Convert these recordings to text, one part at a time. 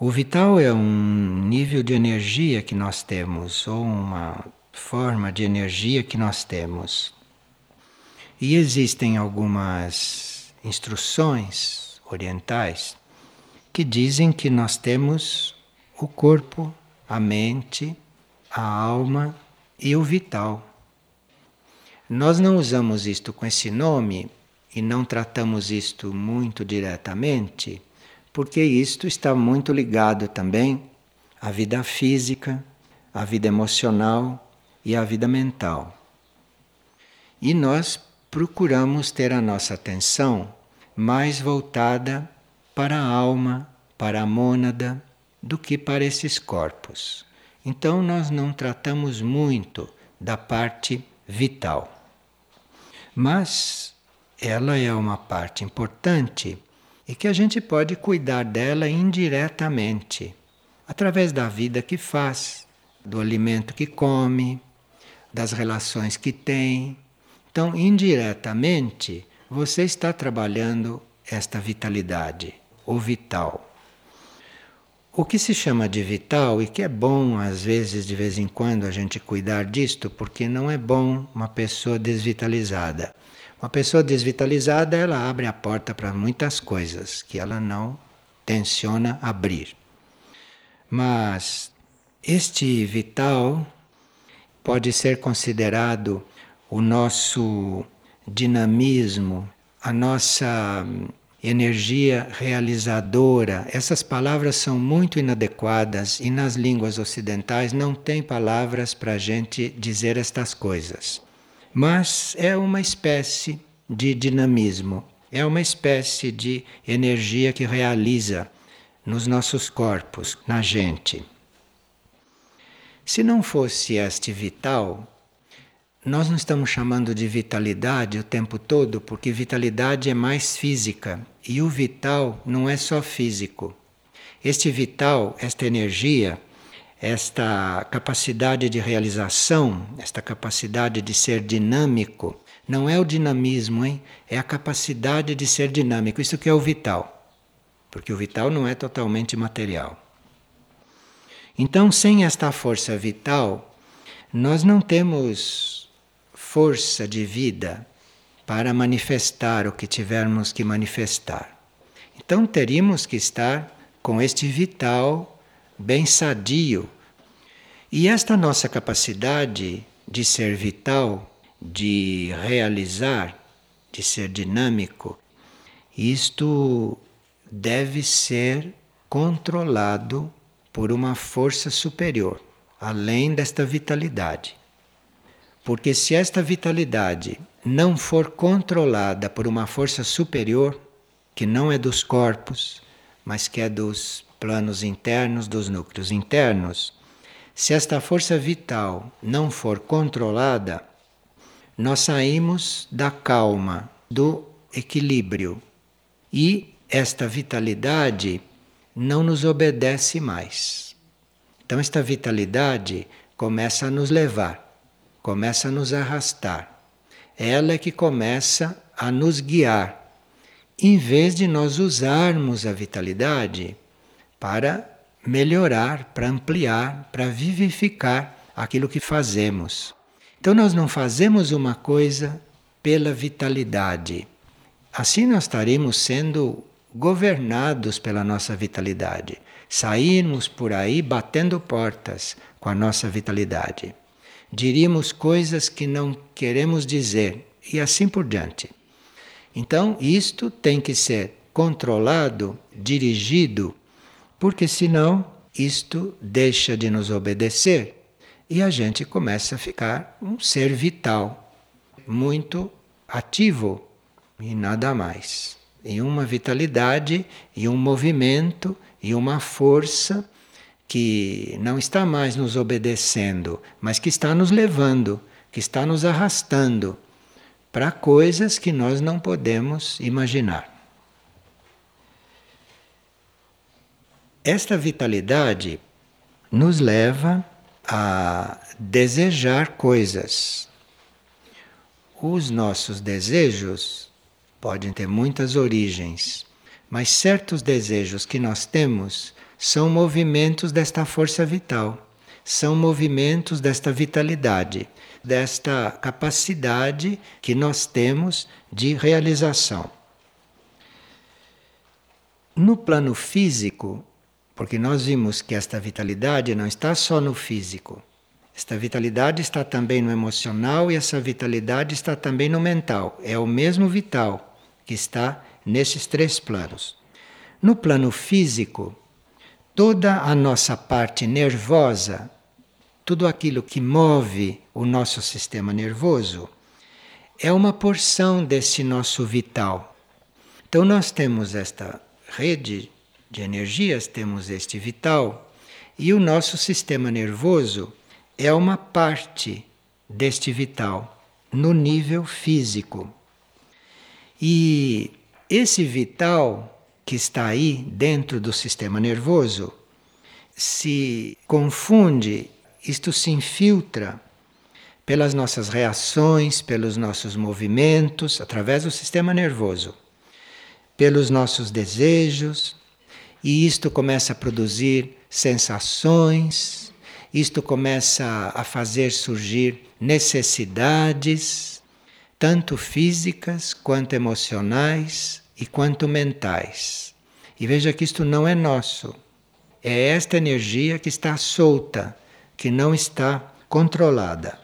O vital é um nível de energia que nós temos, ou uma forma de energia que nós temos. E existem algumas instruções orientais que dizem que nós temos o corpo, a mente, a alma e o vital. Nós não usamos isto com esse nome e não tratamos isto muito diretamente, porque isto está muito ligado também à vida física, à vida emocional e à vida mental. E nós procuramos ter a nossa atenção mais voltada para a alma, para a mônada, do que para esses corpos. Então nós não tratamos muito da parte vital. Mas ela é uma parte importante e que a gente pode cuidar dela indiretamente, através da vida que faz, do alimento que come, das relações que tem. Então, indiretamente, você está trabalhando esta vitalidade, o vital. O que se chama de vital, e que é bom às vezes, de vez em quando, a gente cuidar disto, porque não é bom uma pessoa desvitalizada. Uma pessoa desvitalizada, ela abre a porta para muitas coisas que ela não tenciona abrir. Mas este vital pode ser considerado o nosso dinamismo, a nossa energia realizadora. Essas palavras são muito inadequadas e nas línguas ocidentais não tem palavras para a gente dizer estas coisas. Mas é uma espécie de dinamismo, é uma espécie de energia que realiza nos nossos corpos, na gente. Se não fosse este vital, nós não estamos chamando de vitalidade o tempo todo, porque vitalidade é mais física e o vital não é só físico. Este vital, esta energia, esta capacidade de realização, esta capacidade de ser dinâmico, não é o dinamismo, hein? É a capacidade de ser dinâmico. Isso que é o vital. Porque o vital não é totalmente material. Então, sem esta força vital, nós não temos força de vida para manifestar o que tivermos que manifestar. Então teríamos que estar com este vital bem sadio. E esta nossa capacidade de ser vital, de realizar, de ser dinâmico, isto deve ser controlado por uma força superior, além desta vitalidade. Porque se esta vitalidade não for controlada por uma força superior, que não é dos corpos, mas que é dos planos internos, dos núcleos internos, se esta força vital não for controlada, nós saímos da calma, do equilíbrio. E esta vitalidade não nos obedece mais. Então, esta vitalidade começa a nos levar começa a nos arrastar. Ela é que começa a nos guiar, em vez de nós usarmos a vitalidade para melhorar, para ampliar, para vivificar aquilo que fazemos. Então nós não fazemos uma coisa pela vitalidade. Assim nós estaremos sendo governados pela nossa vitalidade, sairmos por aí batendo portas com a nossa vitalidade diríamos coisas que não queremos dizer e assim por diante. Então, isto tem que ser controlado, dirigido, porque senão isto deixa de nos obedecer e a gente começa a ficar um ser vital, muito ativo e nada mais. E uma vitalidade e um movimento e uma força que não está mais nos obedecendo, mas que está nos levando, que está nos arrastando para coisas que nós não podemos imaginar. Esta vitalidade nos leva a desejar coisas. Os nossos desejos podem ter muitas origens, mas certos desejos que nós temos são movimentos desta força vital, são movimentos desta vitalidade, desta capacidade que nós temos de realização. No plano físico, porque nós vimos que esta vitalidade não está só no físico, esta vitalidade está também no emocional e essa vitalidade está também no mental. É o mesmo vital que está nesses três planos. No plano físico, toda a nossa parte nervosa, tudo aquilo que move o nosso sistema nervoso, é uma porção desse nosso vital. Então, nós temos esta rede de energias, temos este vital, e o nosso sistema nervoso é uma parte deste vital no nível físico. E esse vital que está aí dentro do sistema nervoso se confunde, isto se infiltra pelas nossas reações, pelos nossos movimentos, através do sistema nervoso, pelos nossos desejos, e isto começa a produzir sensações, isto começa a fazer surgir necessidades, tanto físicas quanto emocionais e quanto mentais. E veja que isto não é nosso. É esta energia que está solta, que não está controlada.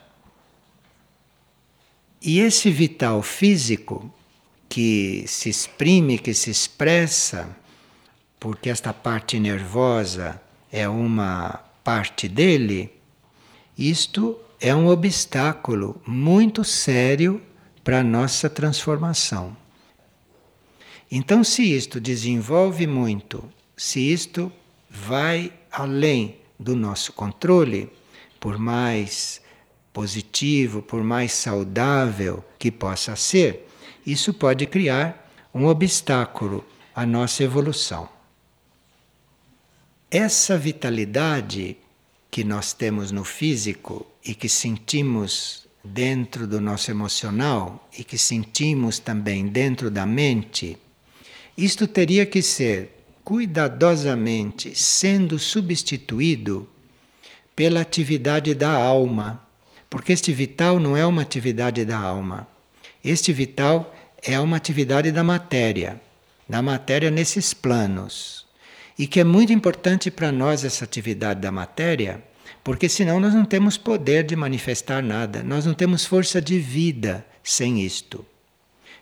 E esse vital físico que se exprime, que se expressa, porque esta parte nervosa é uma parte dele, isto é um obstáculo muito sério para a nossa transformação. Então, se isto desenvolve muito, se isto vai além do nosso controle, por mais positivo, por mais saudável que possa ser, isso pode criar um obstáculo à nossa evolução. Essa vitalidade que nós temos no físico e que sentimos dentro do nosso emocional e que sentimos também dentro da mente, isto teria que ser cuidadosamente sendo substituído pela atividade da alma, porque este vital não é uma atividade da alma. Este vital é uma atividade da matéria, da matéria nesses planos e que é muito importante para nós essa atividade da matéria, porque senão nós não temos poder de manifestar nada, nós não temos força de vida sem isto.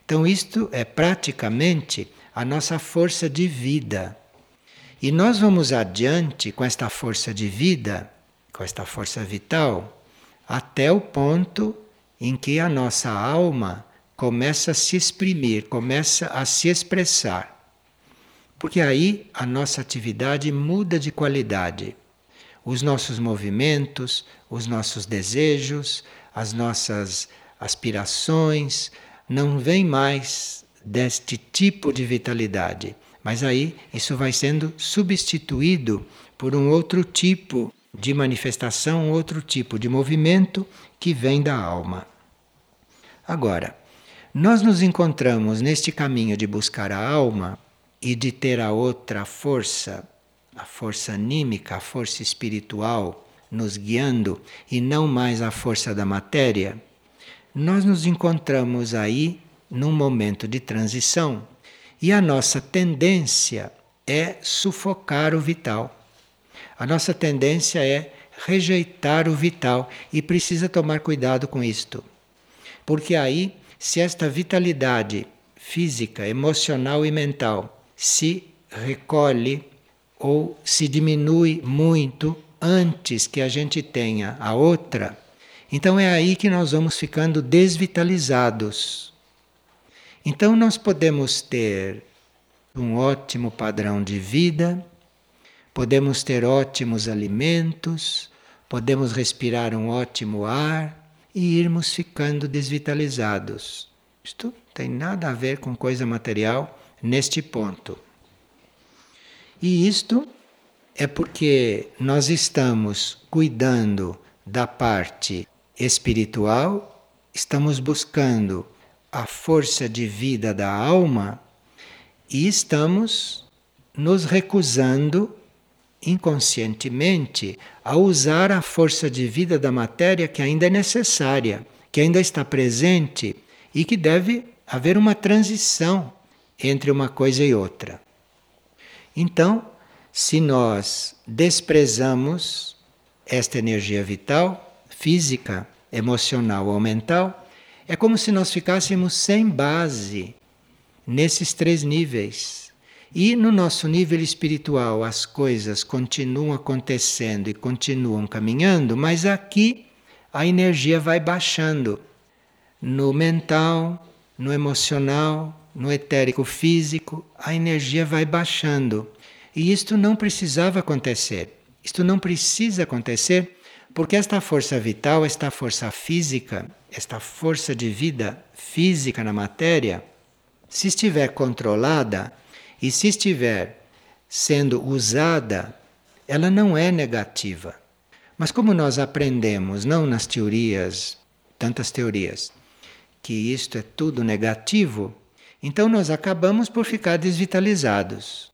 Então, isto é praticamente a nossa força de vida. E nós vamos adiante com esta força de vida, com esta força vital, até o ponto em que a nossa alma começa a se exprimir, começa a se expressar. Porque aí a nossa atividade muda de qualidade. Os nossos movimentos, os nossos desejos, as nossas aspirações não vêm mais deste tipo de vitalidade. Mas aí isso vai sendo substituído por um outro tipo de manifestação, um outro tipo de movimento que vem da alma. Agora, nós nos encontramos neste caminho de buscar a alma e de ter a outra força, a força anímica, a força espiritual nos guiando e não mais a força da matéria, nós nos encontramos aí num momento de transição e a nossa tendência é sufocar o vital. A nossa tendência é rejeitar o vital e precisa tomar cuidado com isto. Porque aí, se esta vitalidade física, emocional e mental se recolhe ou se diminui muito antes que a gente tenha a outra, então é aí que nós vamos ficando desvitalizados. Então nós podemos ter um ótimo padrão de vida, podemos ter ótimos alimentos, podemos respirar um ótimo ar e irmos ficando desvitalizados. Isto tem nada a ver com coisa material neste ponto. E isto é porque nós estamos cuidando da parte espiritual, estamos buscando a força de vida da alma e estamos nos recusando inconscientemente a usar a força de vida da matéria que ainda é necessária, que ainda está presente e que deve haver uma transição entre uma coisa e outra. Então, se nós desprezamos esta energia vital, física, emocional ou mental, é como se nós ficássemos sem base nesses três níveis. E no nosso nível espiritual as coisas continuam acontecendo e continuam caminhando, mas aqui a energia vai baixando. No mental, no emocional, no etérico físico, a energia vai baixando. E isto não precisava acontecer. Isto não precisa acontecer porque esta força vital, esta força física, esta força de vida física na matéria, se estiver controlada e se estiver sendo usada, ela não é negativa. Mas como nós aprendemos, não nas teorias, tantas teorias, que isto é tudo negativo, então nós acabamos por ficar desvitalizados.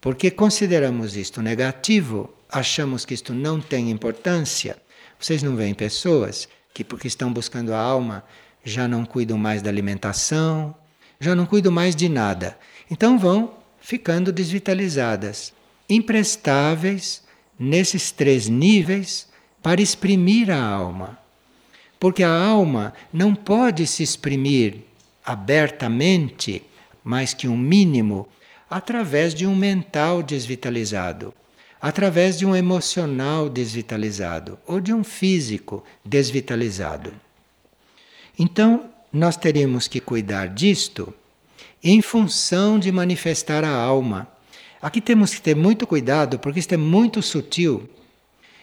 Porque consideramos isto negativo, achamos que isto não tem importância. Vocês não veem pessoas que, porque estão buscando a alma, já não cuidam mais da alimentação, já não cuidam mais de nada. Então vão ficando desvitalizadas, imprestáveis nesses três níveis para exprimir a alma. Porque a alma não pode se exprimir abertamente, mais que um mínimo, através de um mental desvitalizado, através de um emocional desvitalizado ou de um físico desvitalizado. Então, nós teríamos que cuidar disto em função de manifestar a alma. Aqui temos que ter muito cuidado, porque isto é muito sutil.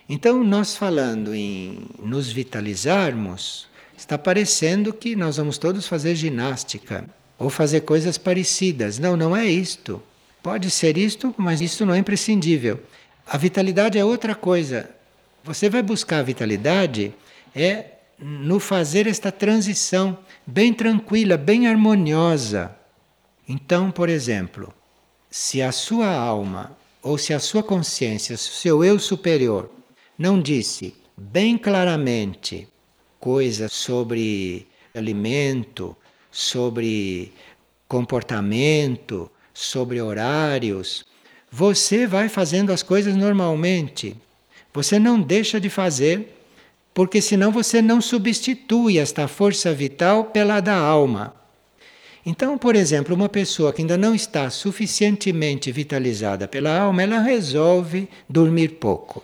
Então, nós falando em nos vitalizarmos, está parecendo que nós vamos todos fazer ginástica ou fazer coisas parecidas. Não, não é isto. Pode ser isto, mas isto não é imprescindível. A vitalidade é outra coisa. Você vai buscar a vitalidade é no fazer esta transição bem tranquila, bem harmoniosa. Então, por exemplo, se a sua alma ou se a sua consciência, se o seu eu superior não disse bem claramente coisas sobre alimento, sobre comportamento, sobre horários, você vai fazendo as coisas normalmente. Você não deixa de fazer, porque senão você não substitui esta força vital pela da alma. Então, por exemplo, uma pessoa que ainda não está suficientemente vitalizada pela alma, ela resolve dormir pouco.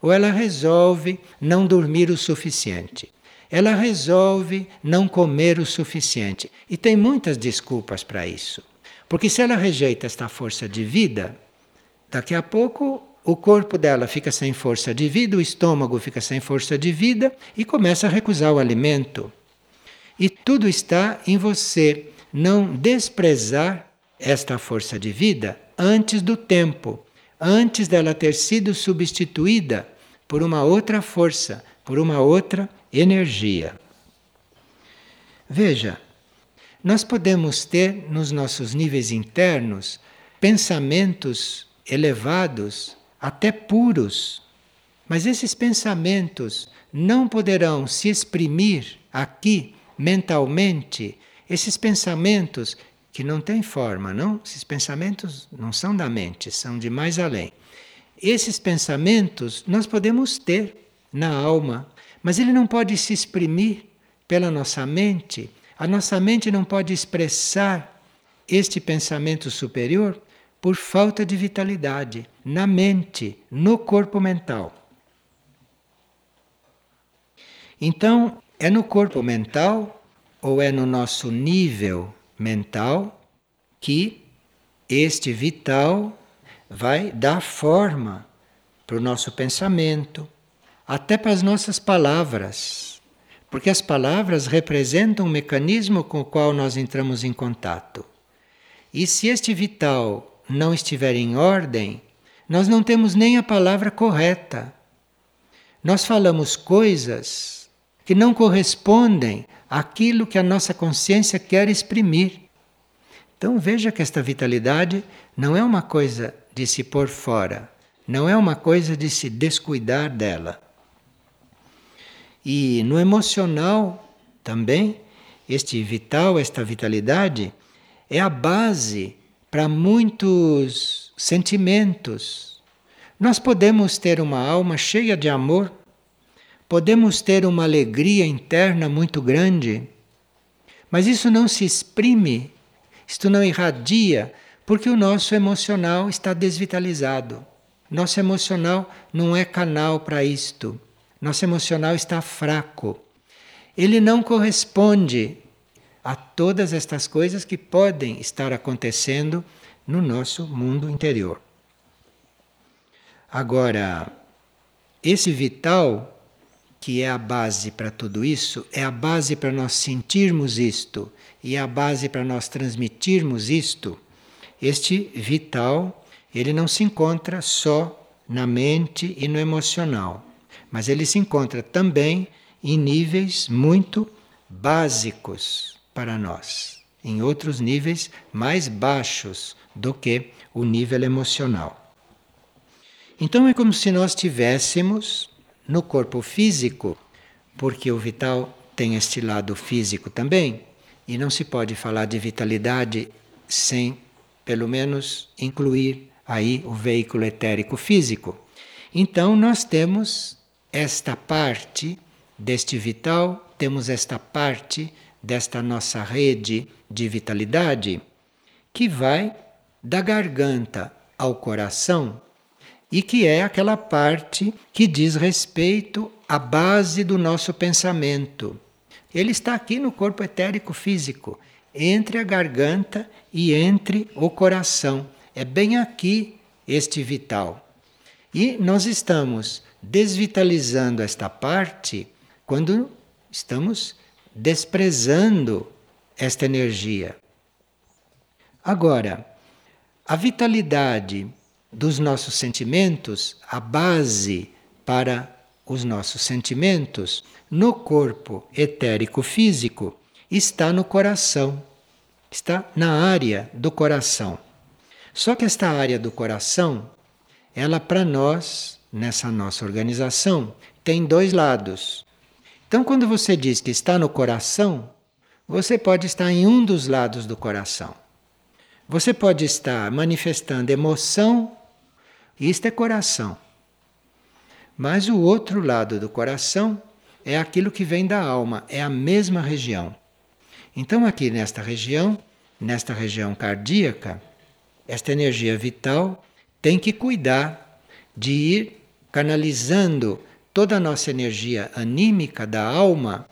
Ou ela resolve não dormir o suficiente. Ela resolve não comer o suficiente. E tem muitas desculpas para isso. Porque se ela rejeita esta força de vida, daqui a pouco o corpo dela fica sem força de vida, o estômago fica sem força de vida e começa a recusar o alimento. E tudo está em você não desprezar esta força de vida antes do tempo, antes dela ter sido substituída por uma outra força, por uma outra energia. Veja, nós podemos ter nos nossos níveis internos pensamentos elevados, até puros, mas esses pensamentos não poderão se exprimir aqui mentalmente. Esses pensamentos que não têm forma, não? Esses pensamentos não são da mente, são de mais além. Esses pensamentos nós podemos ter na alma, mas ele não pode se exprimir pela nossa mente a nossa mente não pode expressar este pensamento superior por falta de vitalidade na mente, no corpo mental. Então, é no corpo mental ou é no nosso nível mental que este vital vai dar forma para o nosso pensamento, até para as nossas palavras porque as palavras representam um mecanismo com o qual nós entramos em contato. E se este vital não estiver em ordem, nós não temos nem a palavra correta. Nós falamos coisas que não correspondem àquilo que a nossa consciência quer exprimir. Então veja que esta vitalidade não é uma coisa de se pôr fora, Não é uma coisa de se descuidar dela. E no emocional também, este vital, esta vitalidade, é a base para muitos sentimentos. Nós podemos ter uma alma cheia de amor, podemos ter uma alegria interna muito grande, mas isso não se exprime, isto não irradia, porque o nosso emocional está desvitalizado. Nosso emocional não é canal para isto. Nosso emocional está fraco. Ele não corresponde a todas estas coisas que podem estar acontecendo no nosso mundo interior. Agora, esse vital, que é a base para tudo isso, é a base para nós sentirmos isto e é a base para nós transmitirmos isto. Este vital ele não se encontra só na mente e no emocional, mas ele se encontra também em níveis muito básicos para nós, em outros níveis mais baixos do que o nível emocional. Então é como se nós tivéssemos no corpo físico, porque o vital tem este lado físico também, e não se pode falar de vitalidade sem, pelo menos, incluir aí o veículo etérico físico. Então nós temos esta parte deste vital, temos esta parte desta nossa rede de vitalidade que vai da garganta ao coração e que é aquela parte que diz respeito à base do nosso pensamento. Ele está aqui no corpo etérico físico, entre a garganta e entre o coração. É bem aqui este vital. E nós estamos desvitalizando esta parte quando estamos desprezando esta energia. Agora, a vitalidade dos nossos sentimentos, a base para os nossos sentimentos no corpo etérico físico está no coração, está na área do coração. Só que esta área do coração, ela para nós, nessa nossa organização, tem dois lados. Então, quando você diz que está no coração, você pode estar em um dos lados do coração. Você pode estar manifestando emoção, isto é coração. Mas o outro lado do coração é aquilo que vem da alma, é a mesma região. Então, aqui nesta região, nesta região cardíaca, esta energia vital tem que cuidar de ir canalizando toda a nossa energia anímica da alma,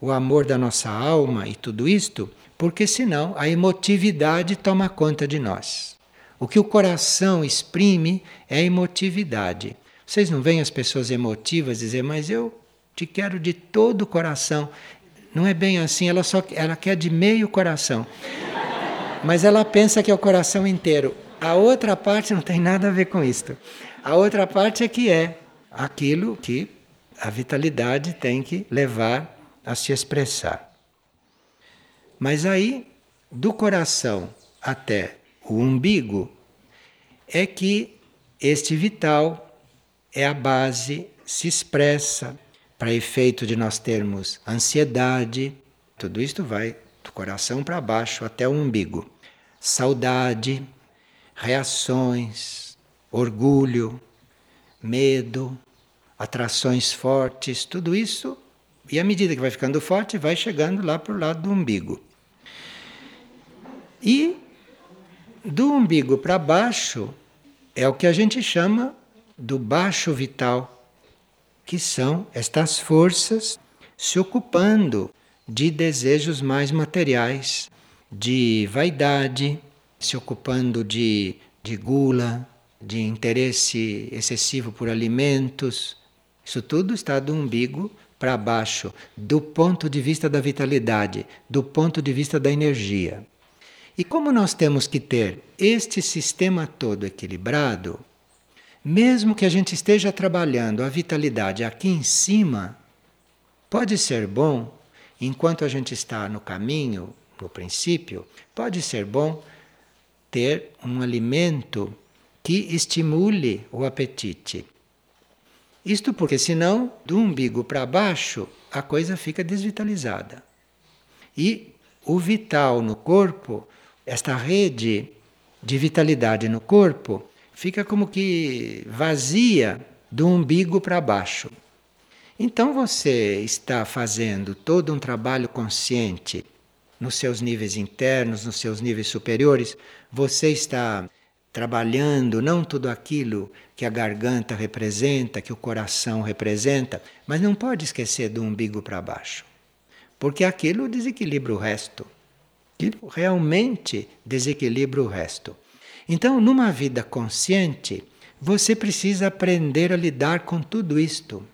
o amor da nossa alma e tudo isto, porque senão a emotividade toma conta de nós. O que o coração exprime é emotividade. Vocês não veem as pessoas emotivas dizer, mas eu te quero de todo o coração. Não é bem assim, ela só ela quer de meio coração. Mas ela pensa que é o coração inteiro. A outra parte não tem nada a ver com isto. A outra parte é que é aquilo que a vitalidade tem que levar a se expressar. Mas aí, do coração até o umbigo, é que este vital é a base, se expressa para efeito de nós termos ansiedade, tudo isto vai do coração para baixo até o umbigo. Saudade, reações, orgulho, medo, atrações fortes, tudo isso, e à medida que vai ficando forte, vai chegando lá para o lado do umbigo. E do umbigo para baixo é o que a gente chama do baixo vital, que são estas forças se ocupando de desejos mais materiais, de vaidade, se ocupando de, de gula, de interesse excessivo por alimentos. Isso tudo está do umbigo para baixo, do ponto de vista da vitalidade, do ponto de vista da energia. E como nós temos que ter este sistema todo equilibrado, mesmo que a gente esteja trabalhando a vitalidade aqui em cima, pode ser bom enquanto a gente está no caminho, no princípio, pode ser bom ter um alimento que estimule o apetite. Isto porque, senão, do umbigo para baixo, a coisa fica desvitalizada. E o vital no corpo, esta rede de vitalidade no corpo, fica como que vazia do umbigo para baixo. Então você está fazendo todo um trabalho consciente nos seus níveis internos, nos seus níveis superiores, você está trabalhando não tudo aquilo que a garganta representa, que o coração representa, mas não pode esquecer do umbigo para baixo. Porque aquilo desequilibra o resto. Aquilo realmente desequilibra o resto. Então, numa vida consciente, você precisa aprender a lidar com tudo isto.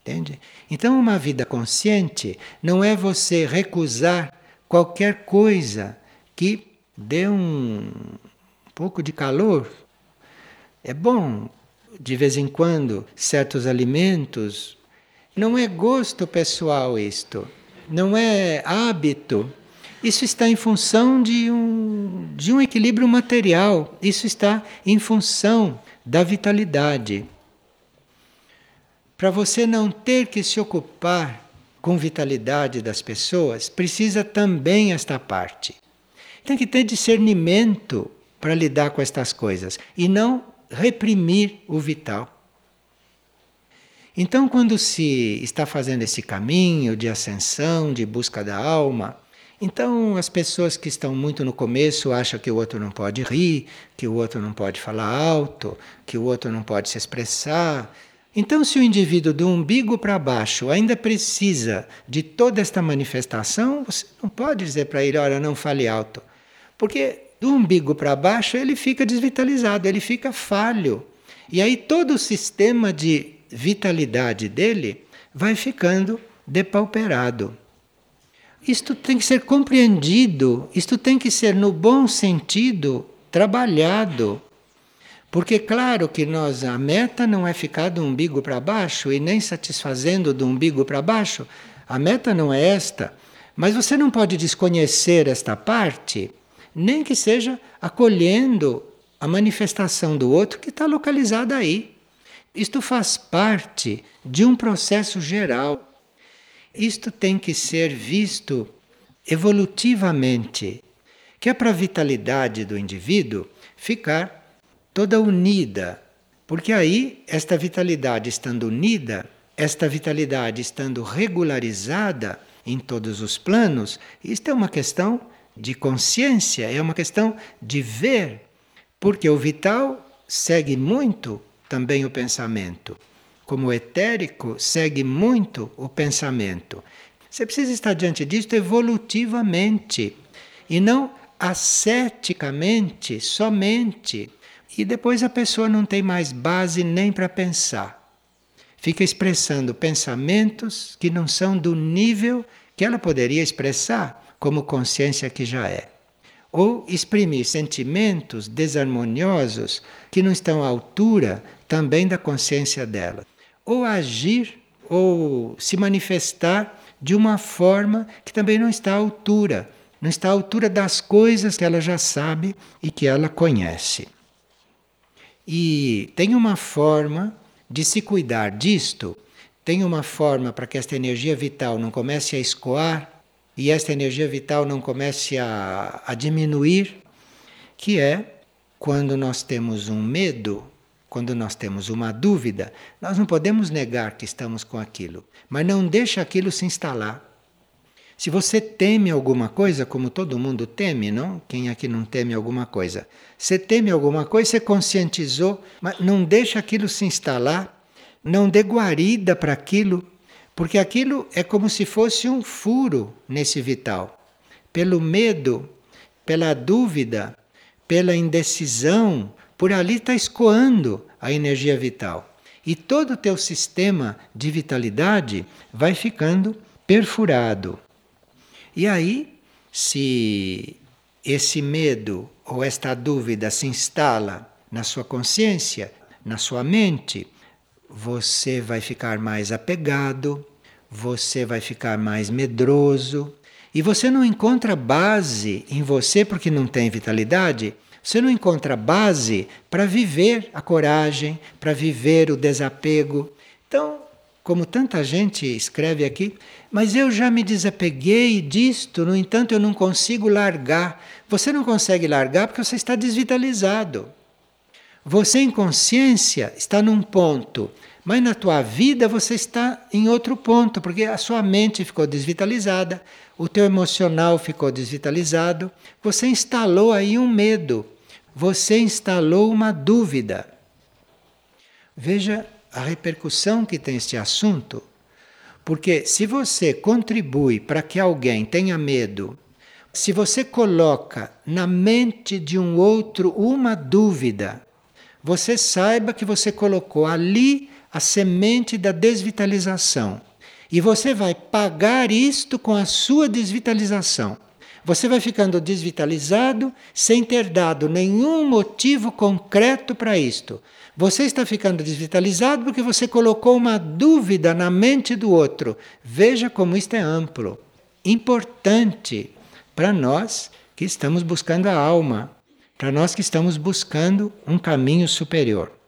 Entende? Então, uma vida consciente não é você recusar qualquer coisa que dê um pouco de calor. É bom, de vez em quando, certos alimentos. Não é gosto pessoal isto, não é hábito. Isso está em função de um, de um equilíbrio material, isso está em função da vitalidade. Para você não ter que se ocupar com vitalidade das pessoas, precisa também esta parte. Tem que ter discernimento para lidar com estas coisas e não reprimir o vital. Então, quando se está fazendo esse caminho de ascensão, de busca da alma, então as pessoas que estão muito no começo acham que o outro não pode rir, que o outro não pode falar alto, que o outro não pode se expressar. Então, se o indivíduo do umbigo para baixo ainda precisa de toda esta manifestação, você não pode dizer para ele, olha, não fale alto. Porque do umbigo para baixo ele fica desvitalizado, ele fica falho. E aí todo o sistema de vitalidade dele vai ficando depauperado. Isto tem que ser compreendido, isto tem que ser, no bom sentido, trabalhado. Porque, claro que nós, a meta não é ficar do umbigo para baixo e nem satisfazendo do umbigo para baixo. A meta não é esta. Mas você não pode desconhecer esta parte nem que seja acolhendo a manifestação do outro que está localizada aí. Isto faz parte de um processo geral. Isto tem que ser visto evolutivamente, que é para a vitalidade do indivíduo ficar toda unida. Porque aí, esta vitalidade estando unida, esta vitalidade estando regularizada em todos os planos, isto é uma questão de consciência, é uma questão de ver, porque o vital segue muito também o pensamento, como etérico segue muito o pensamento. Você precisa estar diante disto evolutivamente e não asceticamente somente. E depois a pessoa não tem mais base nem para pensar. Fica expressando pensamentos que não são do nível que ela poderia expressar como consciência que já é. Ou exprimir sentimentos desarmoniosos que não estão à altura também da consciência dela. Ou agir ou se manifestar de uma forma que também não está à altura, não está à altura das coisas que ela já sabe e que ela conhece. E tem uma forma de se cuidar disto, tem uma forma para que esta energia vital não comece a escoar e esta energia vital não comece a, a diminuir, que é quando nós temos um medo, quando nós temos uma dúvida, nós não podemos negar que estamos com aquilo, mas não deixa aquilo se instalar. Se você teme alguma coisa, como todo mundo teme, não? Quem aqui não teme alguma coisa? Você teme alguma coisa, você conscientizou, mas não deixa aquilo se instalar, não dê guarida para aquilo, porque aquilo é como se fosse um furo nesse vital. Pelo medo, pela dúvida, pela indecisão, por ali está escoando a energia vital. E todo o teu sistema de vitalidade vai ficando perfurado. E aí, se esse medo ou esta dúvida se instala na sua consciência, na sua mente, você vai ficar mais apegado, você vai ficar mais medroso e você não encontra base em você porque não tem vitalidade, Você não encontra base para viver a coragem, para viver o desapego. Então, como tanta gente escreve aqui, mas eu já me desapeguei disto, no entanto eu não consigo largar. Você não consegue largar porque você está desvitalizado. Você em consciência está num ponto, mas na tua vida você está em outro ponto, porque a sua mente ficou desvitalizada, o teu emocional ficou desvitalizado, você instalou aí um medo, você instalou uma dúvida. Veja a repercussão que tem este assunto, porque se você contribui para que alguém tenha medo, se você coloca na mente de um outro uma dúvida, você saiba que você colocou ali a semente da desvitalização. E você vai pagar isto com a sua desvitalização. Você vai ficando desvitalizado sem ter dado nenhum motivo concreto para isto. Você está ficando desvitalizado porque você colocou uma dúvida na mente do outro. Veja como isto é amplo, importante para nós que estamos buscando a alma, para nós que estamos buscando um caminho superior.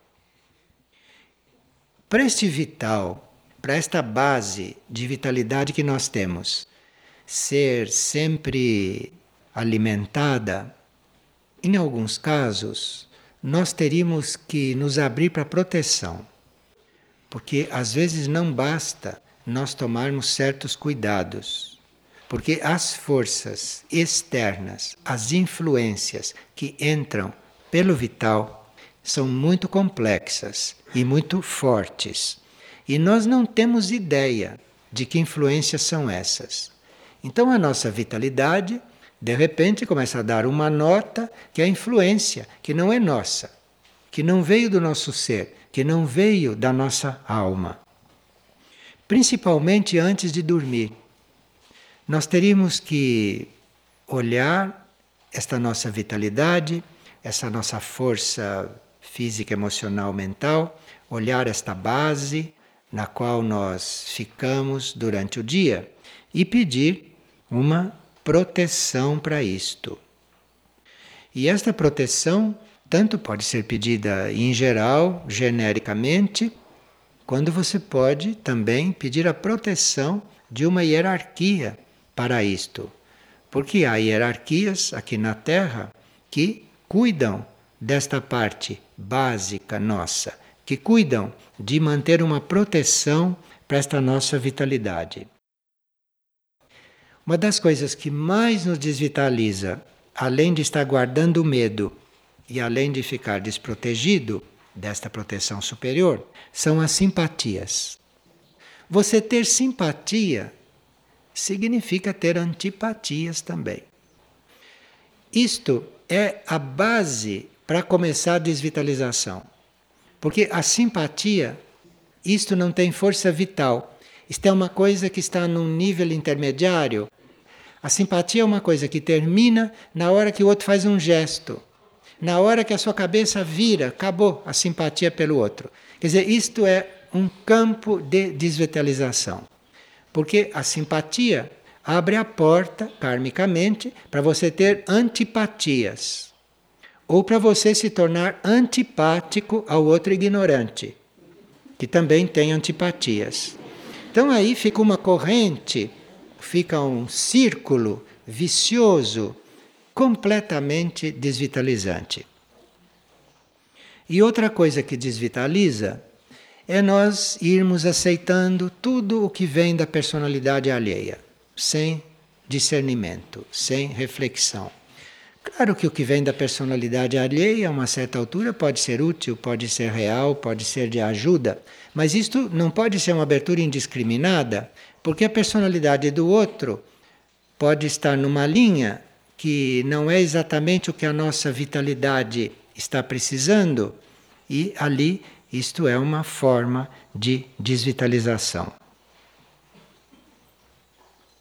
Para este vital, para esta base de vitalidade que nós temos, ser sempre alimentada, em alguns casos, nós teríamos que nos abrir para proteção. Porque às vezes não basta nós tomarmos certos cuidados. Porque as forças externas, as influências que entram pelo vital são muito complexas e muito fortes. E nós não temos ideia de que influências são essas. Então a nossa vitalidade de repente começa a dar uma nota que é influência, que não é nossa, que não veio do nosso ser, que não veio da nossa alma. Principalmente antes de dormir. Nós teríamos que olhar esta nossa vitalidade, essa nossa força física, emocional, mental, olhar esta base na qual nós ficamos durante o dia e pedir uma proteção para isto. E esta proteção tanto pode ser pedida em geral, genericamente, quando você pode também pedir a proteção de uma hierarquia para isto. Porque há hierarquias aqui na Terra que cuidam desta parte básica nossa, que cuidam de manter uma proteção para esta nossa vitalidade. Uma das coisas que mais nos desvitaliza, além de estar guardando o medo e além de ficar desprotegido desta proteção superior, são as simpatias. Você ter simpatia significa ter antipatias também. Isto é a base para começar a desvitalização. Porque a simpatia, isto não tem força vital. Isto é uma coisa que está num nível intermediário. A simpatia é uma coisa que termina na hora que o outro faz um gesto. Na hora que a sua cabeça vira, acabou a simpatia pelo outro. Quer dizer, isto é um campo de desvitalização. Porque a simpatia abre a porta, karmicamente, para você ter antipatias. Ou para você se tornar antipático ao outro ignorante, que também tem antipatias. Então aí fica uma corrente, fica um círculo vicioso, completamente desvitalizante. E outra coisa que desvitaliza é nós irmos aceitando tudo o que vem da personalidade alheia, sem discernimento, sem reflexão. Claro que o que vem da personalidade alheia, a uma certa altura, pode ser útil, pode ser real, pode ser de ajuda, mas isto não pode ser uma abertura indiscriminada, porque a personalidade do outro pode estar numa linha que não é exatamente o que a nossa vitalidade está precisando, e ali isto é uma forma de desvitalização.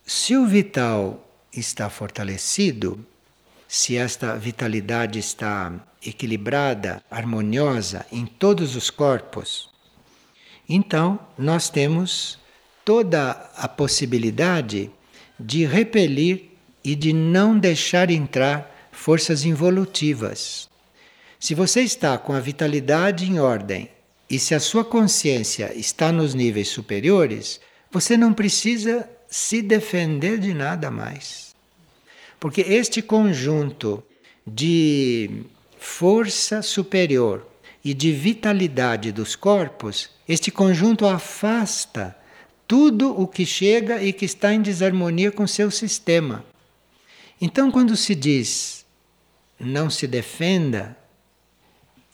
Se o vital está fortalecido, se esta vitalidade está equilibrada, harmoniosa em todos os corpos, então nós temos toda a possibilidade de repelir e de não deixar entrar forças involutivas. Se você está com a vitalidade em ordem e se a sua consciência está nos níveis superiores, você não precisa se defender de nada mais. Porque este conjunto de força superior e de vitalidade dos corpos, este conjunto afasta tudo o que chega e que está em desarmonia com seu sistema. Então, quando se diz não se defenda,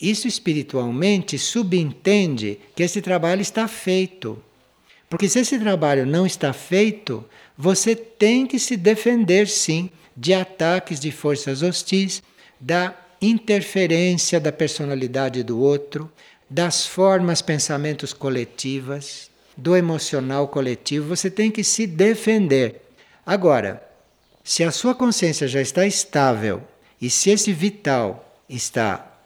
isso espiritualmente subentende que esse trabalho está feito. Porque se esse trabalho não está feito, você tem que se defender sim de ataques de forças hostis, da interferência da personalidade do outro, das formas pensamentos coletivas, do emocional coletivo, você tem que se defender. Agora, se a sua consciência já está estável e se esse vital está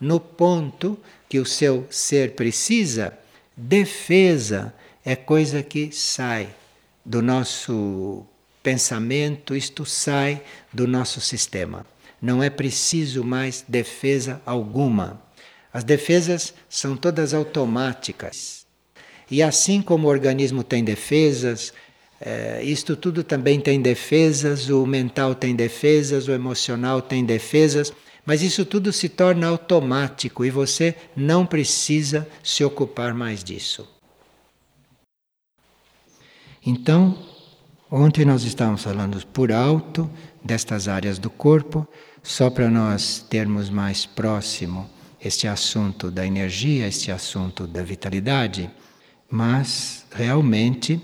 no ponto que o seu ser precisa, defesa é coisa que sai do nosso pensamento, isto sai do nosso sistema. Não é preciso mais defesa alguma. As defesas são todas automáticas. E assim como o organismo tem defesas, é, isto tudo também tem defesas, o mental tem defesas, o emocional tem defesas, mas isso tudo se torna automático e você não precisa se ocupar mais disso. Então, ontem nós estávamos falando por alto destas áreas do corpo, só para nós termos mais próximo este assunto da energia, este assunto da vitalidade, mas realmente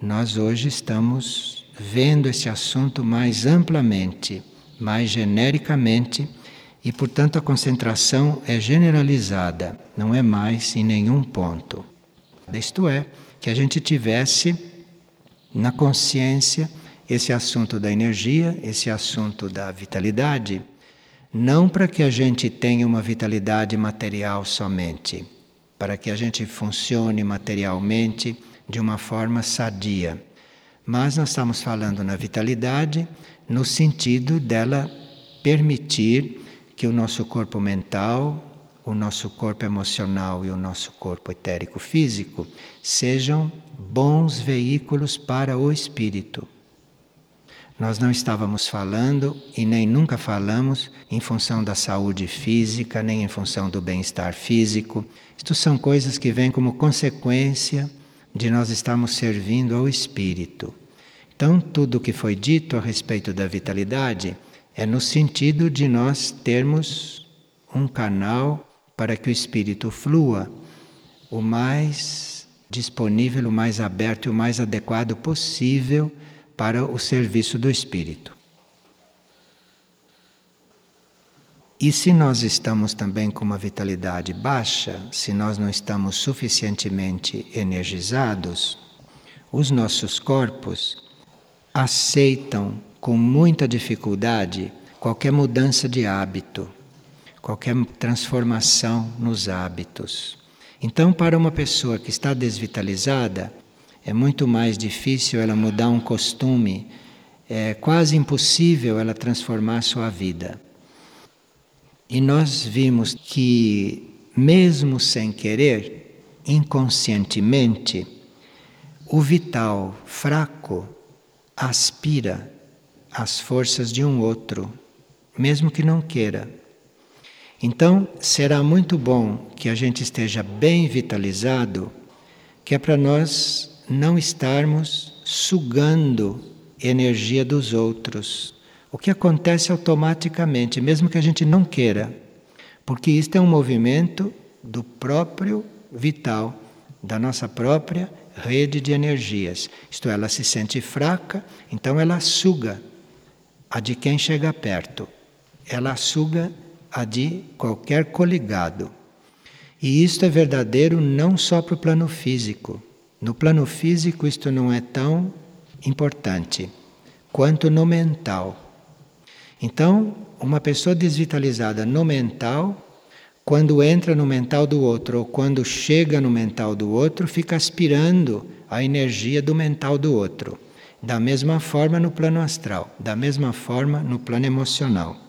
nós hoje estamos vendo esse assunto mais amplamente, mais genericamente, e portanto a concentração é generalizada, não é mais em nenhum ponto. Isto é, que a gente tivesse na consciência esse assunto da energia, esse assunto da vitalidade, não para que a gente tenha uma vitalidade material somente, para que a gente funcione materialmente de uma forma sadia. Mas nós estamos falando na vitalidade no sentido dela permitir que o nosso corpo mental, o nosso corpo emocional e o nosso corpo etérico físico sejam bons veículos para o espírito. Nós não estávamos falando e nem nunca falamos em função da saúde física, nem em função do bem-estar físico. Isto são coisas que vêm como consequência de nós estarmos servindo ao espírito. Então, tudo o que foi dito a respeito da vitalidade é no sentido de nós termos um canal para que o espírito flua o mais disponível, o mais aberto e o mais adequado possível para o serviço do espírito. E se nós estamos também com uma vitalidade baixa, se nós não estamos suficientemente energizados, os nossos corpos aceitam com muita dificuldade qualquer mudança de hábito, qualquer transformação nos hábitos. Então, para uma pessoa que está desvitalizada, é muito mais difícil ela mudar um costume, é quase impossível ela transformar sua vida. E nós vimos que, mesmo sem querer, inconscientemente, o vital fraco aspira às forças de um outro, mesmo que não queira. Então, será muito bom que a gente esteja bem vitalizado, que é para nós não estarmos sugando energia dos outros. O que acontece automaticamente, mesmo que a gente não queira, porque isto é um movimento do próprio vital, da nossa própria rede de energias. Isto é, ela se sente fraca, então ela suga a de quem chega perto. Ela suga a de qualquer coligado. E isto é verdadeiro não só para o plano físico, no plano físico, isto não é tão importante quanto no mental. Então, uma pessoa desvitalizada no mental, quando entra no mental do outro ou quando chega no mental do outro, fica aspirando a energia do mental do outro. Da mesma forma no plano astral, da mesma forma no plano emocional.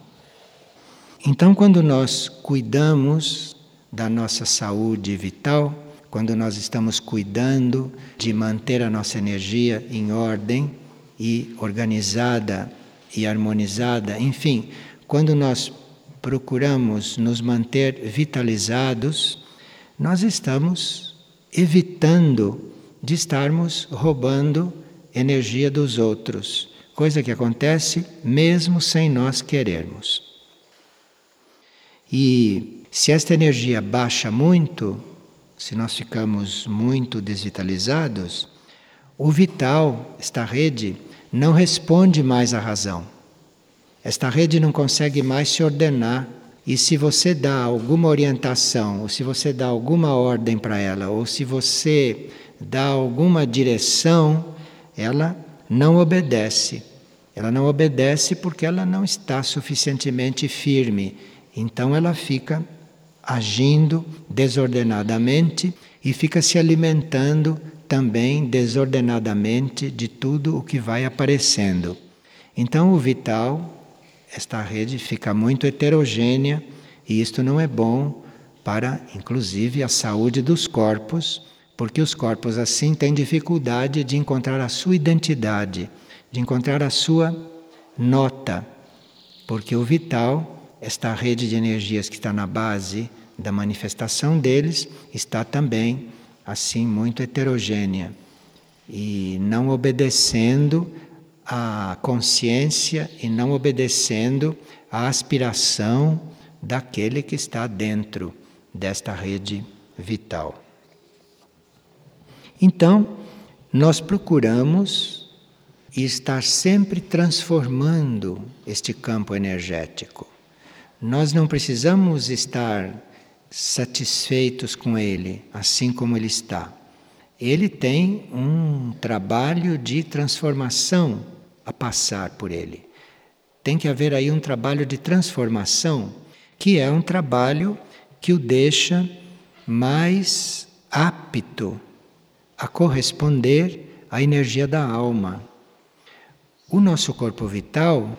Então, quando nós cuidamos da nossa saúde vital, quando nós estamos cuidando de manter a nossa energia em ordem e organizada e harmonizada, enfim, quando nós procuramos nos manter vitalizados, nós estamos evitando de estarmos roubando energia dos outros, coisa que acontece mesmo sem nós querermos. E se esta energia baixa muito, se nós ficamos muito desvitalizados, o vital, esta rede, não responde mais à razão. Esta rede não consegue mais se ordenar. E se você dá alguma orientação, ou se você dá alguma ordem para ela, ou se você dá alguma direção, ela não obedece. Ela não obedece porque ela não está suficientemente firme. Então ela fica agindo desordenadamente e fica se alimentando também desordenadamente de tudo o que vai aparecendo. Então o vital, esta rede fica muito heterogênea e isto não é bom para, inclusive, a saúde dos corpos, porque os corpos assim têm dificuldade de encontrar a sua identidade, de encontrar a sua nota, porque o vital esta rede de energias que está na base da manifestação deles está também assim muito heterogênea e não obedecendo à consciência e não obedecendo à aspiração daquele que está dentro desta rede vital. Então, nós procuramos estar sempre transformando este campo energético. Nós não precisamos estar satisfeitos com ele, assim como ele está. Ele tem um trabalho de transformação a passar por ele. Tem que haver aí um trabalho de transformação, que é um trabalho que o deixa mais apto a corresponder à energia da alma. O nosso corpo vital,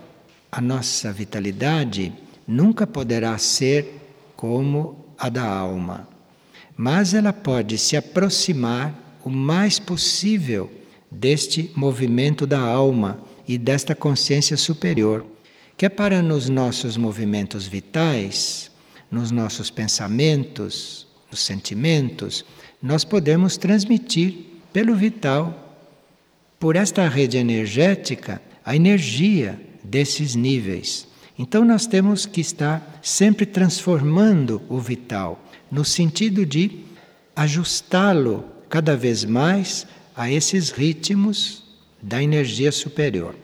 a nossa vitalidade, nunca poderá ser como a da alma, mas ela pode se aproximar o mais possível deste movimento da alma e desta consciência superior, que é para nos nossos movimentos vitais, nos nossos pensamentos, nos sentimentos, nós podemos transmitir pelo vital, por esta rede energética, a energia desses níveis. Então nós temos que estar sempre transformando o vital, no sentido de ajustá-lo cada vez mais a esses ritmos da energia superior.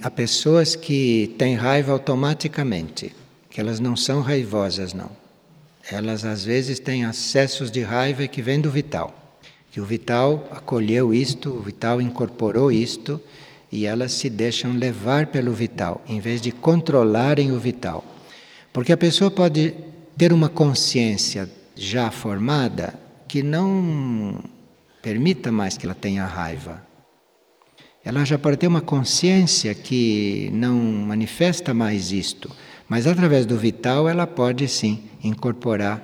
Há pessoas que têm raiva automaticamente, que elas não são raivosas, não. Elas às vezes têm acessos de raiva que vêm do vital. Que o vital acolheu isto, o vital incorporou isto e elas se deixam levar pelo vital, em vez de controlarem o vital. Porque a pessoa pode ter uma consciência já formada que não permita mais que ela tenha raiva. Ela já pode ter uma consciência que não manifesta mais isto, mas através do vital ela pode sim incorporar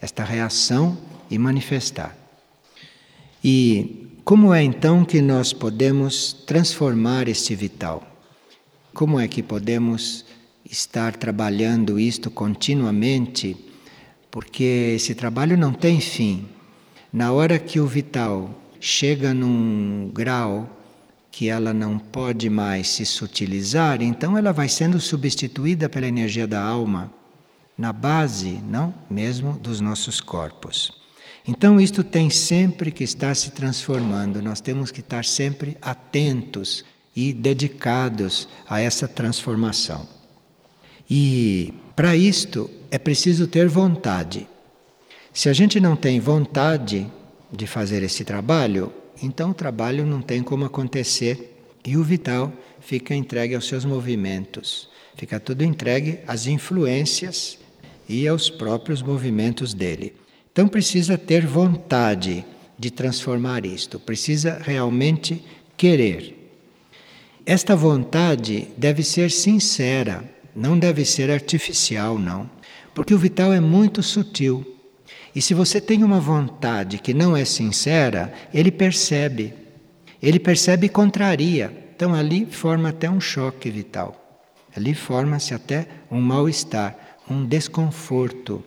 esta reação e manifestar. E como é então que nós podemos transformar este vital? Como é que podemos estar trabalhando isto continuamente? Porque esse trabalho não tem fim. Na hora que o vital chega num grau que ela não pode mais se sutilizar, então ela vai sendo substituída pela energia da alma, na base, não, mesmo dos nossos corpos. Então, isto tem sempre que estar se transformando, nós temos que estar sempre atentos e dedicados a essa transformação. E para isto é preciso ter vontade. Se a gente não tem vontade de fazer esse trabalho, então o trabalho não tem como acontecer e o vital fica entregue aos seus movimentos, fica tudo entregue às influências e aos próprios movimentos dele. Então precisa ter vontade de transformar isto, precisa realmente querer. esta vontade deve ser sincera, não deve ser artificial, não. Porque o vital é muito sutil. E se você tem uma vontade que não é sincera, ele percebe. Ele percebe e contraria. Então ali forma até um choque vital. Ali forma-se até um mal-estar, um desconforto.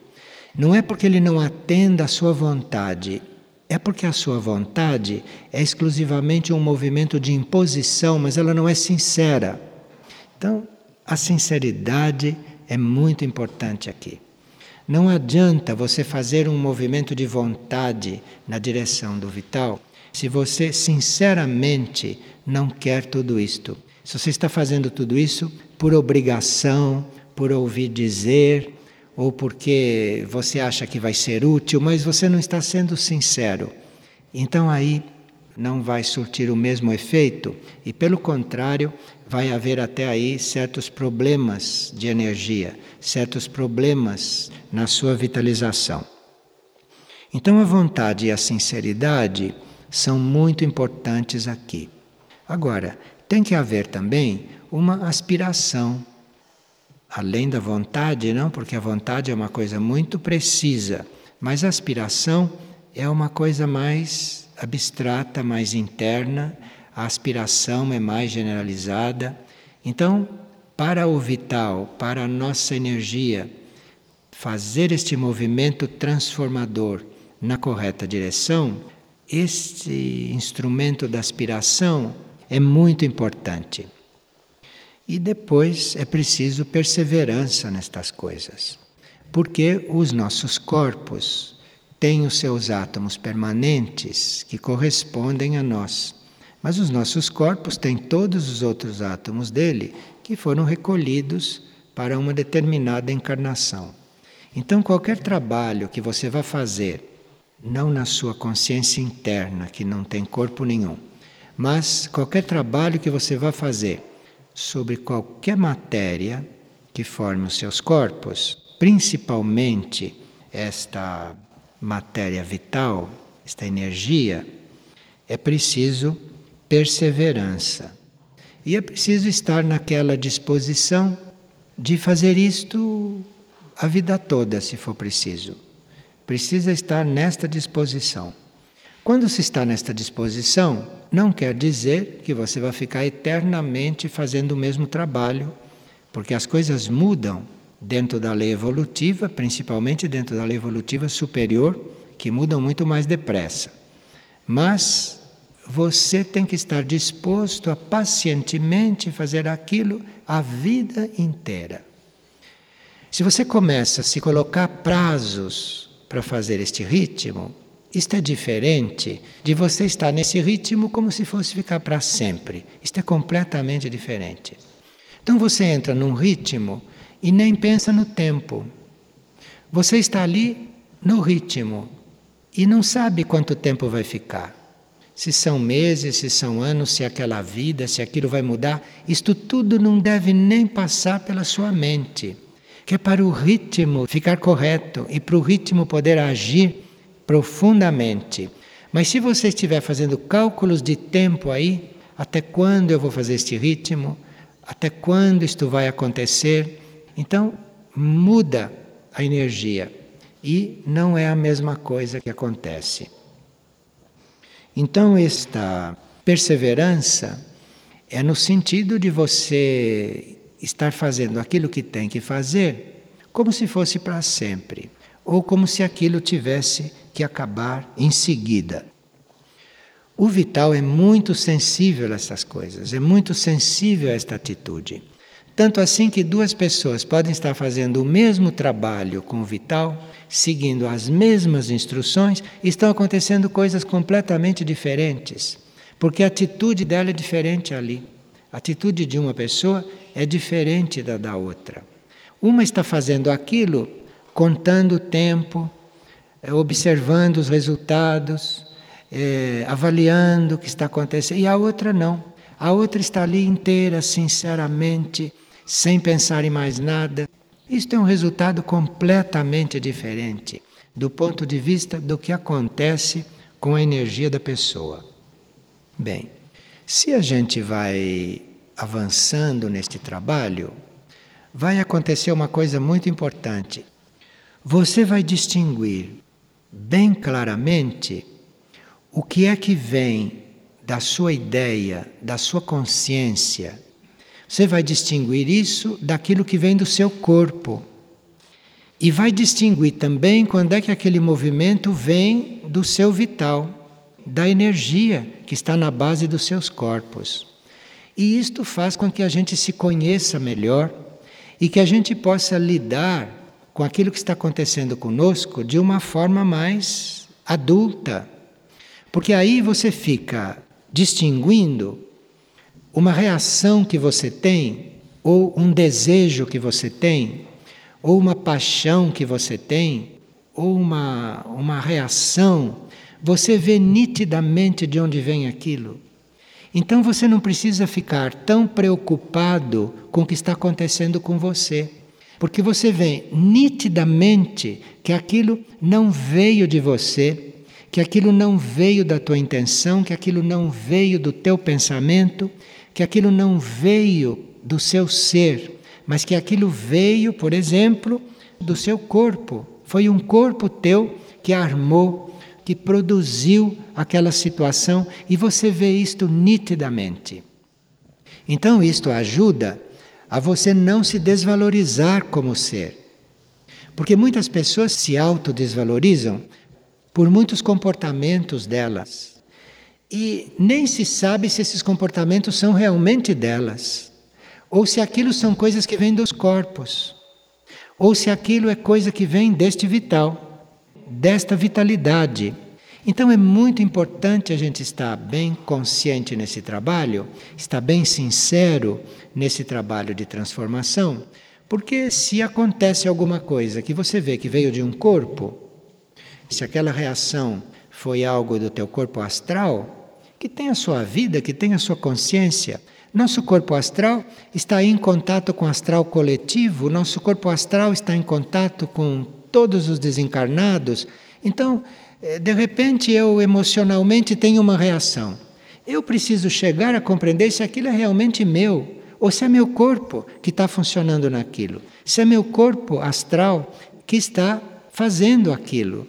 Não é porque ele não atenda à sua vontade, é porque a sua vontade é exclusivamente um movimento de imposição, mas ela não é sincera. Então, a sinceridade é muito importante aqui. Não adianta você fazer um movimento de vontade na direção do vital se você sinceramente não quer tudo isto. Se você está fazendo tudo isso por obrigação, por ouvir dizer, ou porque você acha que vai ser útil, mas você não está sendo sincero. Então aí não vai surtir o mesmo efeito e, pelo contrário, vai haver até aí certos problemas de energia, certos problemas na sua vitalização. Então, a vontade e a sinceridade são muito importantes aqui. Agora, tem que haver também uma aspiração além da vontade, não, porque a vontade é uma coisa muito precisa, mas a aspiração é uma coisa mais abstrata, mais interna, a aspiração é mais generalizada. Então, para o vital, para a nossa energia, fazer este movimento transformador na correta direção, este instrumento da aspiração é muito importante. E depois é preciso perseverança nestas coisas, porque os nossos corpos têm os seus átomos permanentes que correspondem a nós. Mas os nossos corpos têm todos os outros átomos dele que foram recolhidos para uma determinada encarnação. Então, qualquer trabalho que você vá fazer, não na sua consciência interna, que não tem corpo nenhum, mas qualquer trabalho que você vá fazer, sobre qualquer matéria que forme os seus corpos, principalmente esta matéria vital, esta energia, é preciso perseverança. E é preciso estar naquela disposição de fazer isto a vida toda, se for preciso. Precisa estar nesta disposição. Quando se está nesta disposição, não quer dizer que você vai ficar eternamente fazendo o mesmo trabalho, porque as coisas mudam dentro da lei evolutiva, principalmente dentro da lei evolutiva superior, que mudam muito mais depressa. Mas você tem que estar disposto a pacientemente fazer aquilo a vida inteira. Se você começa a se colocar prazos para fazer este ritmo, isto é diferente de você estar nesse ritmo como se fosse ficar para sempre. Isto é completamente diferente. Então você entra num ritmo e nem pensa no tempo. Você está ali no ritmo e não sabe quanto tempo vai ficar. Se são meses, se são anos, se é aquela vida, se aquilo vai mudar, isto tudo não deve nem passar pela sua mente. Que é para o ritmo ficar correto e para o ritmo poder agir profundamente. Mas se você estiver fazendo cálculos de tempo aí, até quando eu vou fazer este ritmo, até quando isto vai acontecer, então muda a energia e não é a mesma coisa que acontece. Então, esta perseverança é no sentido de você estar fazendo aquilo que tem que fazer como se fosse para sempre, ou como se aquilo tivesse que acabar em seguida. O vital é muito sensível a essas coisas, é muito sensível a esta atitude. Tanto assim que duas pessoas podem estar fazendo o mesmo trabalho com o vital, seguindo as mesmas instruções, e estão acontecendo coisas completamente diferentes, porque a atitude dela é diferente ali. A atitude de uma pessoa é diferente da da outra. Uma está fazendo aquilo contando o tempo, observando os resultados, é, avaliando o que está acontecendo, e a outra não. A outra está ali inteira, sinceramente, sem pensar em mais nada. Isto é um resultado completamente diferente do ponto de vista do que acontece com a energia da pessoa. Bem, se a gente vai avançando neste trabalho, vai acontecer uma coisa muito importante. Você vai distinguir bem claramente o que é que vem da sua ideia, da sua consciência. Você vai distinguir isso daquilo que vem do seu corpo. E vai distinguir também quando é que aquele movimento vem do seu vital, da energia que está na base dos seus corpos. E isto faz com que a gente se conheça melhor e que a gente possa lidar com aquilo que está acontecendo conosco de uma forma mais adulta. Porque aí você fica distinguindo uma reação que você tem, ou um desejo que você tem, ou uma paixão que você tem, ou uma, uma reação, você vê nitidamente de onde vem aquilo. Então você não precisa ficar tão preocupado com o que está acontecendo com você, porque você vê nitidamente que aquilo não veio de você, que aquilo não veio da tua intenção, que aquilo não veio do teu pensamento, que aquilo não veio do seu ser, mas que aquilo veio, por exemplo, do seu corpo. Foi um corpo teu que armou que produziu aquela situação e você vê isto nitidamente. Então, isto ajuda a você não se desvalorizar como ser. Porque muitas pessoas se autodesvalorizam por muitos comportamentos delas. E nem se sabe se esses comportamentos são realmente delas, ou se aquilo são coisas que vêm dos corpos, ou se aquilo é coisa que vem deste vital desta vitalidade. Então é muito importante a gente estar bem consciente nesse trabalho, estar bem sincero nesse trabalho de transformação, porque se acontece alguma coisa que você vê que veio de um corpo, se aquela reação foi algo do teu corpo astral, que tem a sua vida, que tem a sua consciência. Nosso corpo astral está em contato com o astral coletivo, nosso corpo astral está em contato com todos os desencarnados. Então, de repente, eu emocionalmente tenho uma reação. Eu preciso chegar a compreender se aquilo é realmente meu, ou se é meu corpo que está funcionando naquilo, se é meu corpo astral que está fazendo aquilo.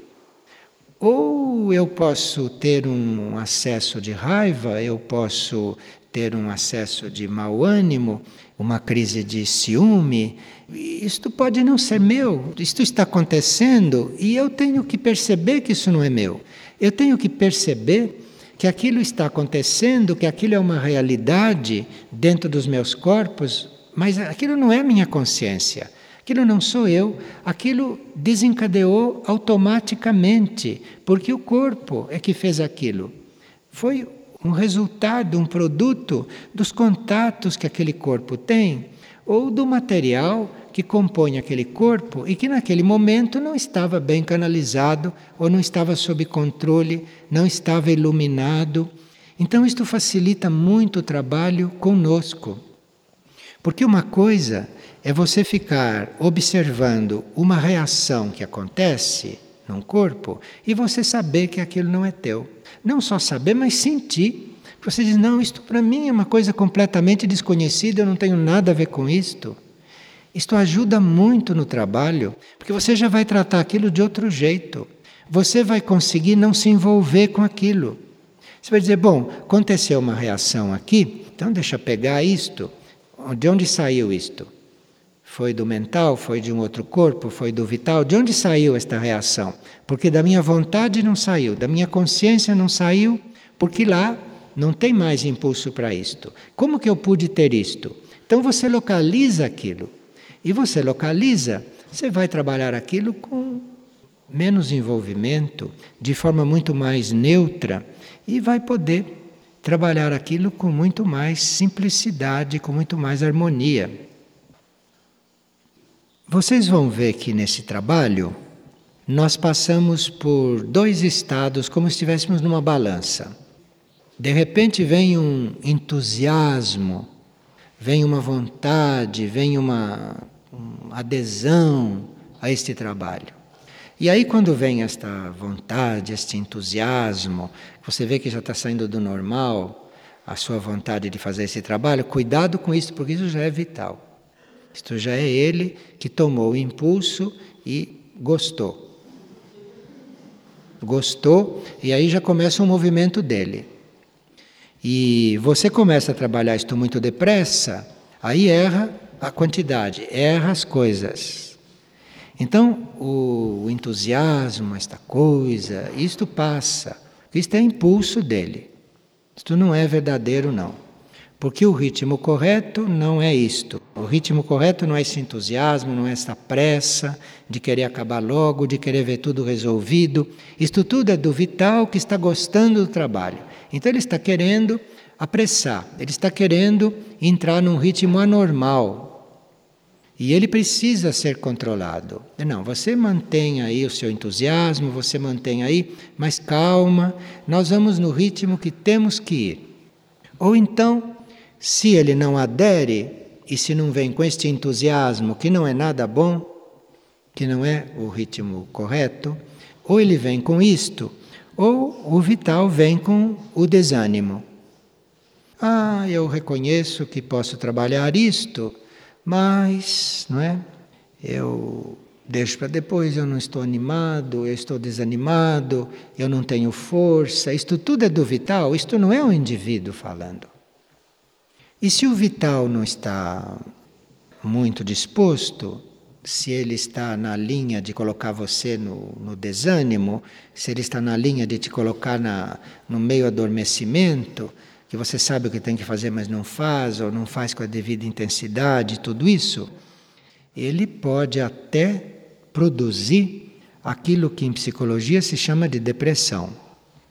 Ou eu posso ter um acesso de raiva, eu posso ter um acesso de mau ânimo, uma crise de ciúme. Isto pode não ser meu, isto está acontecendo e eu tenho que perceber que isso não é meu. Eu tenho que perceber que aquilo está acontecendo, que aquilo é uma realidade dentro dos meus corpos, mas aquilo não é minha consciência. Aquilo não sou eu, aquilo desencadeou automaticamente, porque o corpo é que fez aquilo. Foi um resultado, um produto dos contatos que aquele corpo tem ou do material que compõe aquele corpo e que naquele momento não estava bem canalizado ou não estava sob controle, não estava iluminado. Então isto facilita muito o trabalho conosco. Porque uma coisa é você ficar observando uma reação que acontece num corpo e você saber que aquilo não é teu. Não só saber, mas sentir. Você diz: não, isto para mim é uma coisa completamente desconhecida, eu não tenho nada a ver com isto. Isto ajuda muito no trabalho, porque você já vai tratar aquilo de outro jeito. Você vai conseguir não se envolver com aquilo. Você vai dizer: bom, aconteceu uma reação aqui, então deixa eu pegar isto. De onde saiu isto? Foi do mental? Foi de um outro corpo? Foi do vital? De onde saiu esta reação? Porque da minha vontade não saiu, da minha consciência não saiu, porque lá não tem mais impulso para isto. Como que eu pude ter isto? Então você localiza aquilo. E você localiza, você vai trabalhar aquilo com menos envolvimento, de forma muito mais neutra, e vai poder trabalhar aquilo com muito mais simplicidade, com muito mais harmonia. Vocês vão ver que nesse trabalho nós passamos por dois estados como se estivéssemos numa balança. De repente vem um entusiasmo, vem uma vontade, vem uma, uma adesão a este trabalho. E aí, quando vem esta vontade, este entusiasmo, você vê que já está saindo do normal, a sua vontade de fazer esse trabalho, cuidado com isso, porque isso já é vital. Isto já é ele que tomou o impulso e gostou. Gostou, e aí já começa um movimento dele. E você começa a trabalhar isto muito depressa, aí erra a quantidade, erra as coisas. Então, o entusiasmo, esta coisa, isto passa. Isto é impulso dele. Isto não é verdadeiro, não. Porque o ritmo correto não é isto. O ritmo correto não é esse entusiasmo, não é essa pressa de querer acabar logo, de querer ver tudo resolvido. Isto tudo é do vital que está gostando do trabalho. Então ele está querendo apressar, ele está querendo entrar num ritmo anormal, e ele precisa ser controlado. Não, você mantém aí o seu entusiasmo, você mantém aí, mas calma, nós vamos no ritmo que temos que ir. Ou então, se ele não adere e se não vem com este entusiasmo, que não é nada bom, que não é o ritmo correto, ou ele vem com isto, ou o vital vem com o desânimo. Ah, eu reconheço que posso trabalhar isto mas, não é? Eu deixo para depois, eu não estou animado, eu estou desanimado, eu não tenho força. Isto tudo é do vital, isto não é o um indivíduo falando. E se o vital não está muito disposto, se ele está na linha de colocar você no, no desânimo, se ele está na linha de te colocar na, no meio adormecimento, que você sabe o que tem que fazer, mas não faz, ou não faz com a devida intensidade, tudo isso, ele pode até produzir aquilo que em psicologia se chama de depressão,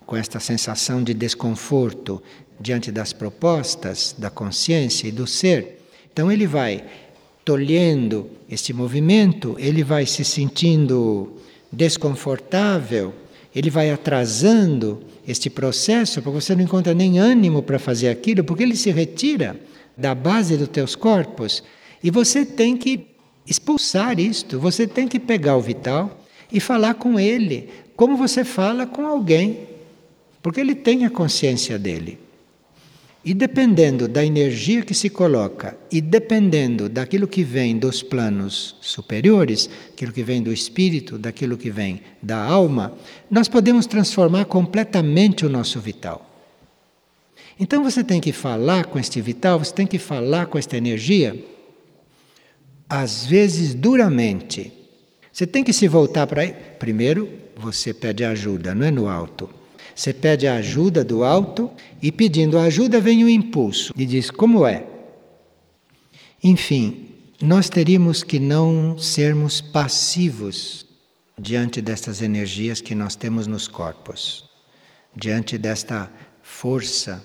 com esta sensação de desconforto diante das propostas da consciência e do ser. Então ele vai tolhendo este movimento, ele vai se sentindo desconfortável, ele vai atrasando este processo, porque você não encontra nem ânimo para fazer aquilo, porque ele se retira da base dos teus corpos e você tem que expulsar isto, você tem que pegar o vital e falar com ele, como você fala com alguém, porque ele tem a consciência dele. E dependendo da energia que se coloca e dependendo daquilo que vem dos planos superiores, aquilo que vem do espírito, daquilo que vem da alma, nós podemos transformar completamente o nosso vital. Então você tem que falar com este vital, você tem que falar com esta energia, às vezes duramente. Você tem que se voltar para. Primeiro, você pede ajuda, não é no alto. Você pede a ajuda do alto e pedindo ajuda vem o impulso e diz: Como é? Enfim, nós teríamos que não sermos passivos diante destas energias que nós temos nos corpos, diante desta força,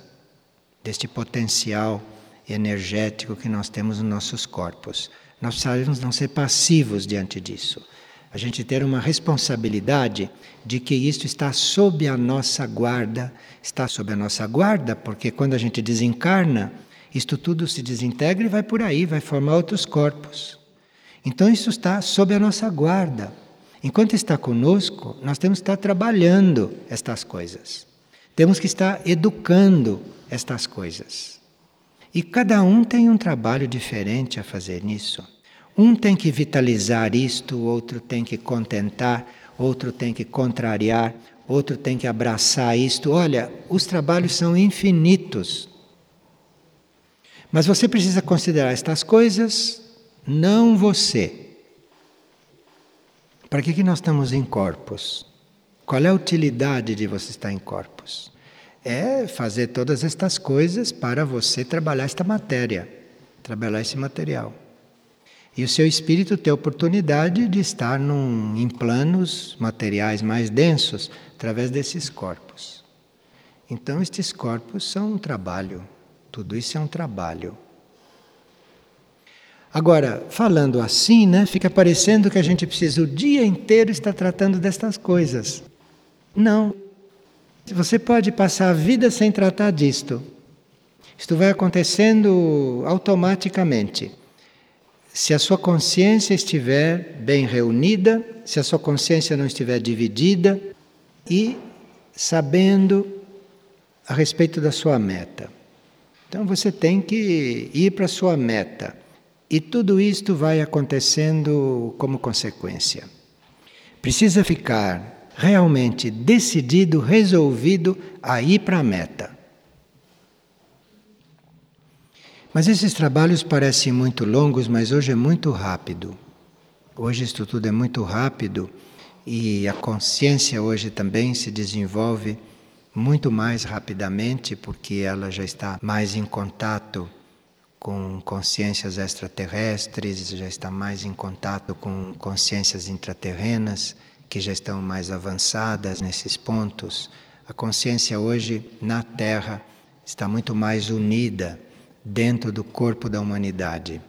deste potencial energético que nós temos nos nossos corpos. Nós precisamos não ser passivos diante disso a gente ter uma responsabilidade de que isto está sob a nossa guarda, está sob a nossa guarda, porque quando a gente desencarna, isto tudo se desintegra e vai por aí, vai formar outros corpos. Então isso está sob a nossa guarda. Enquanto está conosco, nós temos que estar trabalhando estas coisas. Temos que estar educando estas coisas. E cada um tem um trabalho diferente a fazer nisso. Um tem que vitalizar isto, outro tem que contentar, outro tem que contrariar, outro tem que abraçar isto. Olha, os trabalhos são infinitos. Mas você precisa considerar estas coisas, não você. Para que, que nós estamos em corpos? Qual é a utilidade de você estar em corpos? É fazer todas estas coisas para você trabalhar esta matéria, trabalhar esse material. E o seu espírito tem a oportunidade de estar num, em planos materiais mais densos através desses corpos. Então, estes corpos são um trabalho, tudo isso é um trabalho. Agora, falando assim, né, fica parecendo que a gente precisa o dia inteiro estar tratando destas coisas. Não. Você pode passar a vida sem tratar disto. Isto vai acontecendo automaticamente. Se a sua consciência estiver bem reunida, se a sua consciência não estiver dividida e sabendo a respeito da sua meta. Então você tem que ir para a sua meta. E tudo isto vai acontecendo como consequência. Precisa ficar realmente decidido, resolvido a ir para a meta. Mas esses trabalhos parecem muito longos, mas hoje é muito rápido. Hoje isso tudo é muito rápido e a consciência hoje também se desenvolve muito mais rapidamente porque ela já está mais em contato com consciências extraterrestres, já está mais em contato com consciências intraterrenas que já estão mais avançadas nesses pontos. A consciência hoje na Terra está muito mais unida dentro do corpo da humanidade.